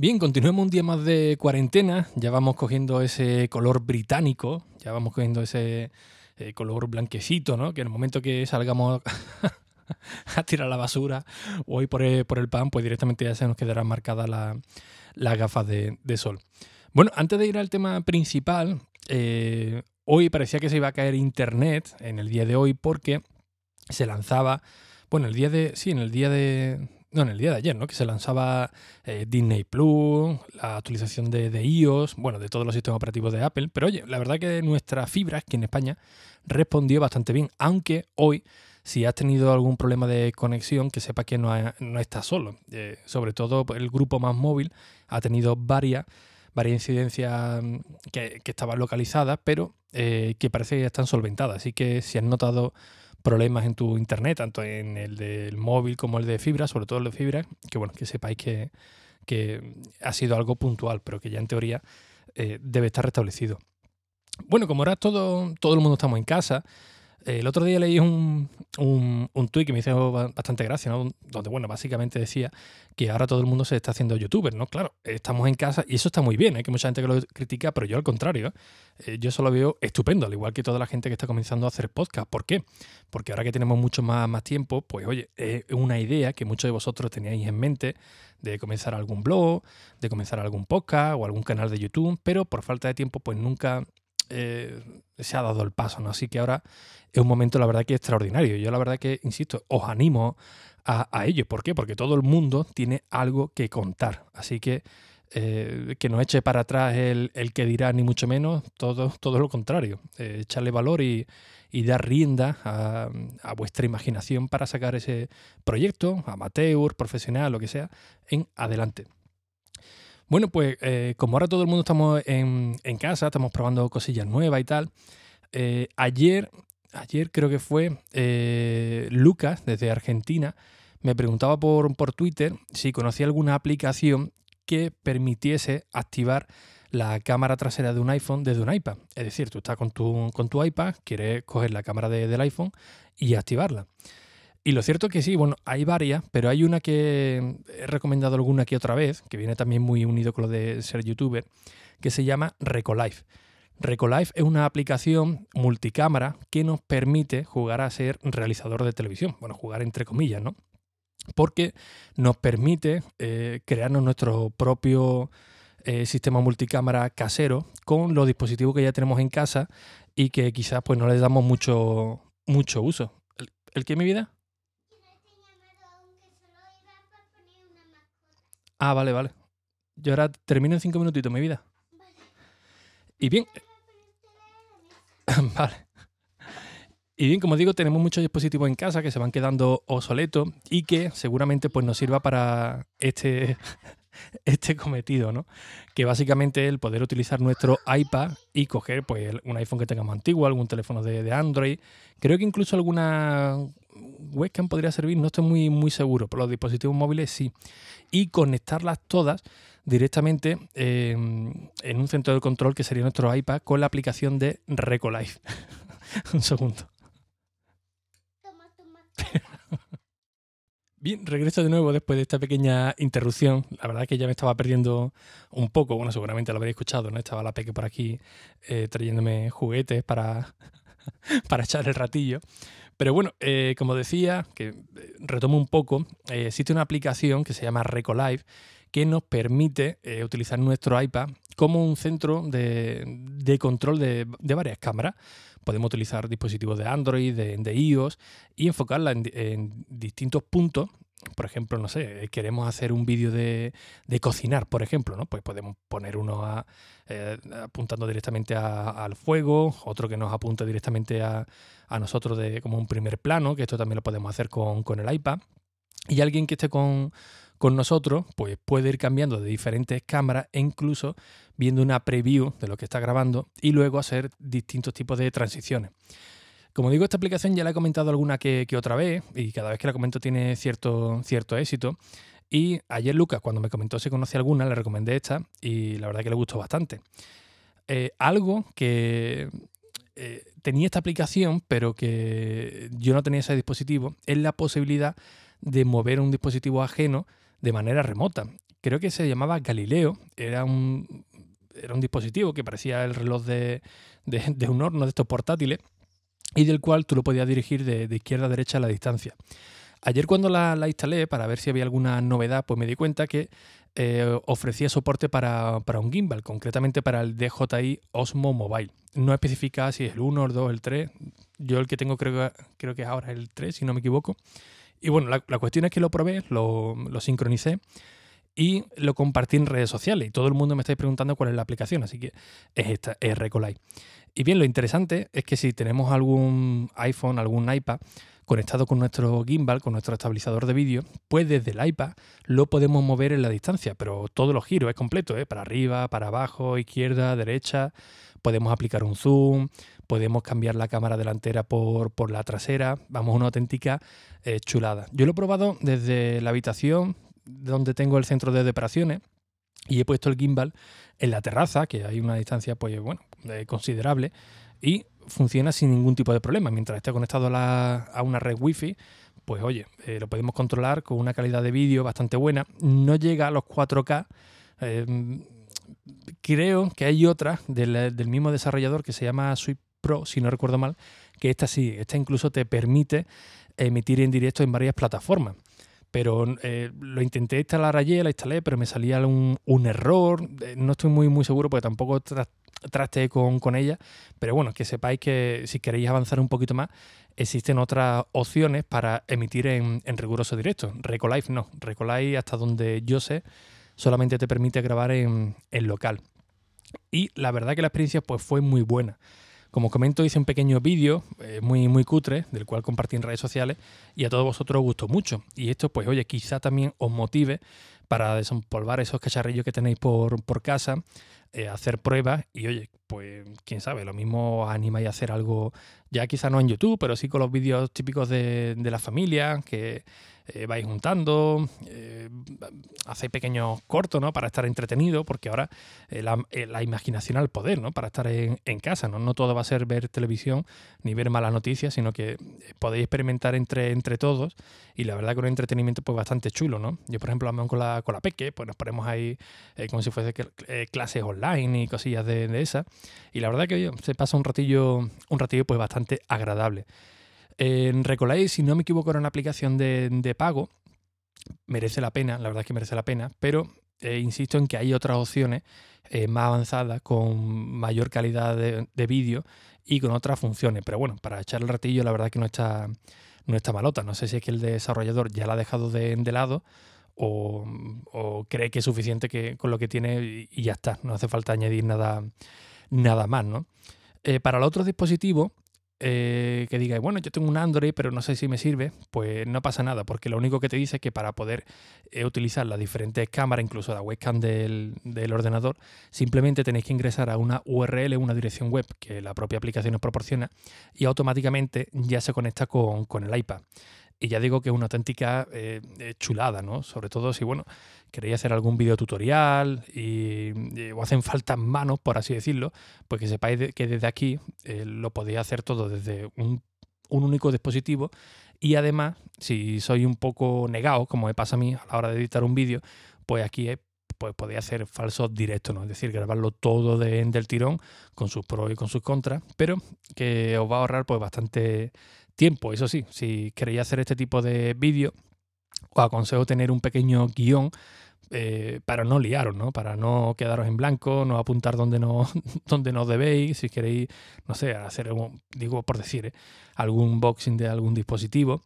Bien, continuemos un día más de cuarentena. Ya vamos cogiendo ese color británico, ya vamos cogiendo ese eh, color blanquecito, ¿no? Que en el momento que salgamos a tirar la basura o ir por el, pan, pues directamente ya se nos quedarán marcadas las gafas de, sol. Bueno, antes de ir al tema principal, eh, hoy parecía que se iba a caer internet en el día de hoy porque se lanzaba, bueno, el día de, sí, en el día de, no, en el día de ayer, ¿no? Que se lanzaba eh, Disney Plus, la actualización de, iOS, bueno, de todos los sistemas operativos de Apple. Pero oye, la verdad que nuestra fibra aquí en España respondió bastante bien, aunque hoy, si has tenido algún problema de conexión, que sepa que no, no estás solo. Eh, sobre todo el grupo más móvil ha tenido varias, varias incidencias mm, que, estaban localizadas, pero eh, que parece que están solventadas. Así que si has notado problemas en tu internet, tanto en el del móvil como el de fibra, sobre todo el de fibra, que bueno, que sepáis que, ha sido algo puntual, pero que ya en teoría eh, debe estar restablecido. Bueno, como ahora todo, todo el mundo estamos en casa, el otro día leí un, un, un tuit que me hizo bastante gracia, ¿no? donde, bueno, básicamente decía que ahora todo el mundo se está haciendo youtuber, ¿no? Claro, estamos en casa y eso está muy bien, hay que mucha gente que lo critica, pero yo al contrario, eh, yo solo veo estupendo, al igual que toda la gente que está comenzando a hacer podcast. ¿Por qué? Porque ahora que tenemos mucho más, más tiempo, pues oye, es una idea que muchos de vosotros teníais en mente de comenzar algún blog, de comenzar algún podcast o algún canal de YouTube, pero por falta de tiempo, pues nunca eh, se ha dado el paso, ¿no? Así que ahora es un momento, la verdad, que extraordinario. Yo la verdad que, insisto, os animo a, ello. ¿Por qué? Porque todo el mundo tiene algo que contar. Así que eh, que no eche para atrás el, que dirá, ni mucho menos, todo, todo lo contrario. Eh, echarle valor y, dar rienda a, a, vuestra imaginación para sacar ese proyecto, amateur, profesional, lo que sea, en adelante. Bueno, pues eh, como ahora todo el mundo estamos en, casa, estamos probando cosillas nuevas y tal, eh, ayer, ayer creo que fue eh, Lucas desde Argentina, me preguntaba por, por Twitter si conocía alguna aplicación que permitiese activar la cámara trasera de un iPhone desde un iPad. Es decir, tú estás con tu, con tu iPad, quieres coger la cámara del iPhone y activarla. Y lo cierto que sí, bueno, hay varias, pero hay una que he recomendado alguna aquí otra vez, que viene también muy unido con lo de ser youtuber, que se llama Recolife. Recolife es una aplicación multicámara que nos permite jugar a ser realizador de televisión. Bueno, jugar entre comillas, ¿no? Porque nos permite eh, crearnos nuestro propio eh, sistema multicámara casero con los dispositivos que ya tenemos en casa y que quizás pues no les damos mucho, mucho uso. ¿El, el qué, mi vida? Ah, vale, vale. Yo ahora termino en cinco minutitos mi vida. Y bien. vale. Y bien, como digo, tenemos muchos dispositivos en casa que se van quedando obsoletos y que seguramente pues, nos sirva para este, este cometido, ¿no? Que básicamente el poder utilizar nuestro iPad y coger pues, un iPhone que tengamos antiguo, algún teléfono de Android. Creo que incluso alguna webcam podría servir, no estoy muy, muy seguro, pero los dispositivos móviles sí. Y conectarlas todas directamente em, en un centro de control que sería nuestro iPad con la aplicación de Recolife. un segundo. Bien, regreso de nuevo después de esta pequeña interrupción. La verdad es que ya me estaba perdiendo un poco. Bueno, seguramente lo habréis escuchado, ¿no? Estaba la peque por aquí eh, trayéndome juguetes para, para echar el ratillo. Pero bueno, eh, como decía, que eh, retomo un poco, eh, existe una aplicación que se llama Recolive que nos permite utilizar nuestro iPad como un centro de, control de, varias cámaras. Podemos utilizar dispositivos de Android, de, iOS y enfocarla en distintos puntos por ejemplo, no sé, queremos hacer un vídeo de, cocinar, por ejemplo, ¿no? Pues podemos poner uno eh, apuntando directamente al fuego, otro que nos apunte directamente a, nosotros de, como un primer plano, que esto también lo podemos hacer con, el iPad. Y alguien que esté con, con nosotros, pues puede ir cambiando de diferentes cámaras e incluso viendo una preview de lo que está grabando y luego hacer distintos tipos de transiciones. Como digo, esta aplicación ya la he comentado alguna que, otra vez y cada vez que la comento tiene cierto, cierto éxito. Y ayer Lucas, cuando me comentó si conoce alguna, le recomendé esta y la verdad que le gustó bastante. Eh, algo que eh, tenía esta aplicación, pero que yo no tenía ese dispositivo, es la posibilidad de mover un dispositivo ajeno de manera remota. Creo que se llamaba Galileo, era un, era un dispositivo que parecía el reloj de, un horno de estos portátiles y del cual tú lo podías dirigir de, izquierda a derecha a la distancia. Ayer cuando la, instalé para ver si había alguna novedad, pues me di cuenta que eh, ofrecía soporte para, un gimbal, concretamente para el DJI Osmo Mobile. No especifica si es el 1, el 2, el 3. Yo el que tengo creo, creo que es ahora el 3, si no me equivoco. Y bueno, la, cuestión es que lo probé, lo, sincronicé y lo compartí en redes sociales. Y todo el mundo me está preguntando cuál es la aplicación, así que es esta, es Recolai. Y bien, lo interesante es que si tenemos algún iPhone, algún iPad conectado con nuestro gimbal, con nuestro estabilizador de vídeo, pues desde el iPad lo podemos mover en la distancia, pero todos los giros es completo, ¿eh? para arriba, para abajo, izquierda, derecha. Podemos aplicar un zoom, podemos cambiar la cámara delantera por, por la trasera. Vamos, una auténtica eh, chulada. Yo lo he probado desde la habitación donde tengo el centro de operaciones y he puesto el gimbal en la terraza, que hay una distancia pues bueno, considerable, y funciona sin ningún tipo de problema. Mientras esté conectado a, una red wifi, pues oye, eh, lo podemos controlar con una calidad de vídeo bastante buena. No llega a los 4K. Eh, creo que hay otra del, del, mismo desarrollador que se llama Sweep Pro, si no recuerdo mal, que esta sí, esta incluso te permite emitir en directo en varias plataformas. Pero eh, lo intenté instalar ayer, la instalé, pero me salía un, error. Eh, no estoy muy, muy seguro porque tampoco traste con, con, ella. Pero bueno, que sepáis que si queréis avanzar un poquito más, existen otras opciones para emitir en, en riguroso directo. Recolive no. Recolive, hasta donde yo sé, solamente te permite grabar en, en local. Y la verdad que la experiencia pues, fue muy buena. Como comento, hice un pequeño vídeo eh, muy, muy cutre, del cual compartí en redes sociales, y a todos vosotros os gustó mucho. Y esto, pues, oye, quizá también os motive para desempolvar esos cacharrillos que tenéis por, por casa, eh, hacer pruebas y, oye, pues, quién sabe, lo mismo os animáis a hacer algo, ya quizá no en YouTube, pero sí con los vídeos típicos de, de la familia, que eh, vais juntando, eh, hacéis pequeños cortos, ¿no? Para estar entretenido, porque ahora eh, la, imaginación al poder, ¿no? Para estar en, casa, ¿no? No todo va a ser ver televisión ni ver malas noticias, sino que podéis experimentar entre, entre todos y la verdad que un entretenimiento pues bastante chulo, ¿no? Yo, por ejemplo, con la, con la Peque, pues nos ponemos ahí como si fuese clases online y cosillas de, de esas y la verdad que se pasa un ratillo, un ratillo pues bastante agradable. En Recolai, si no me equivoco, era una aplicación de, pago. Merece la pena, la verdad es que merece la pena, pero eh, insisto en que hay otras opciones eh, más avanzadas con mayor calidad de, vídeo y con otras funciones. Pero bueno, para echar el ratillo, la verdad que no está, no está malota. No sé si es que el desarrollador ya la ha dejado de, lado o, cree que es suficiente que, con lo que tiene y, ya está. No hace falta añadir nada, nada más, ¿no? Eh, para los otros dispositivos, eh, que diga, bueno, yo tengo un Android, pero no sé si me sirve, pues no pasa nada, porque lo único que te dice es que para poder eh, utilizar las diferentes cámaras, incluso la webcam del, ordenador, simplemente tenéis que ingresar a una URL, una dirección web que la propia aplicación os proporciona, y automáticamente ya se conecta con, con el iPad. Y ya digo que es una auténtica eh, eh, chulada, ¿no? Sobre todo si, bueno, queréis hacer algún video tutorial y, o hacen falta manos, por así decirlo, pues que sepáis que desde aquí eh, lo podéis hacer todo desde un, único dispositivo y además, si soy un poco negado, como me pasa a mí a la hora de editar un vídeo, pues aquí pues podéis hacer falsos directos, ¿no? Es decir, grabarlo todo de, del tirón con sus pros y con sus contras, pero que os va a ahorrar pues bastante tiempo. Eso sí, si queréis hacer este tipo de vídeo, os aconsejo tener un pequeño guion eh, para no liaros, ¿no? Para no quedaros en blanco, no apuntar donde no, donde no debéis, si queréis, no sé, hacer, digo por decir, ¿eh? algún unboxing de algún dispositivo.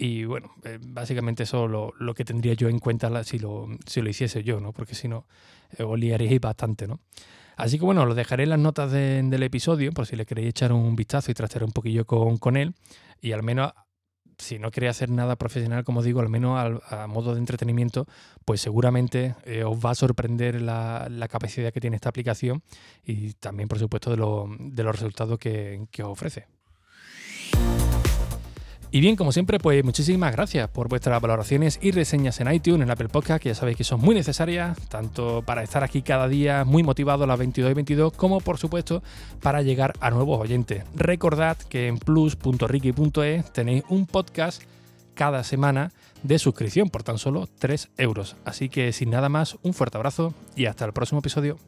Y bueno, eh, básicamente eso lo, lo, que tendría yo en cuenta si lo, si lo hiciese yo, ¿no? Porque si no, os liaréis bastante, ¿no? Así que bueno, lo dejaré en las notas del episodio por si le queréis echar un vistazo y trastear un poquillo con, con él y al menos si no queréis hacer nada profesional, como digo, al menos a, modo de entretenimiento, pues seguramente eh, os va a sorprender la, capacidad que tiene esta aplicación y también, por supuesto, de, los resultados que os ofrece. Y bien, como siempre, pues muchísimas gracias por vuestras valoraciones y reseñas en iTunes, en Apple Podcast, que ya sabéis que son muy necesarias, tanto para estar aquí cada día muy motivado a las 22 y 22, como por supuesto para llegar a nuevos oyentes. Recordad que en plus.ricky.es tenéis un podcast cada semana de suscripción por tan solo 3 euros. Así que sin nada más, un fuerte abrazo y hasta el próximo episodio.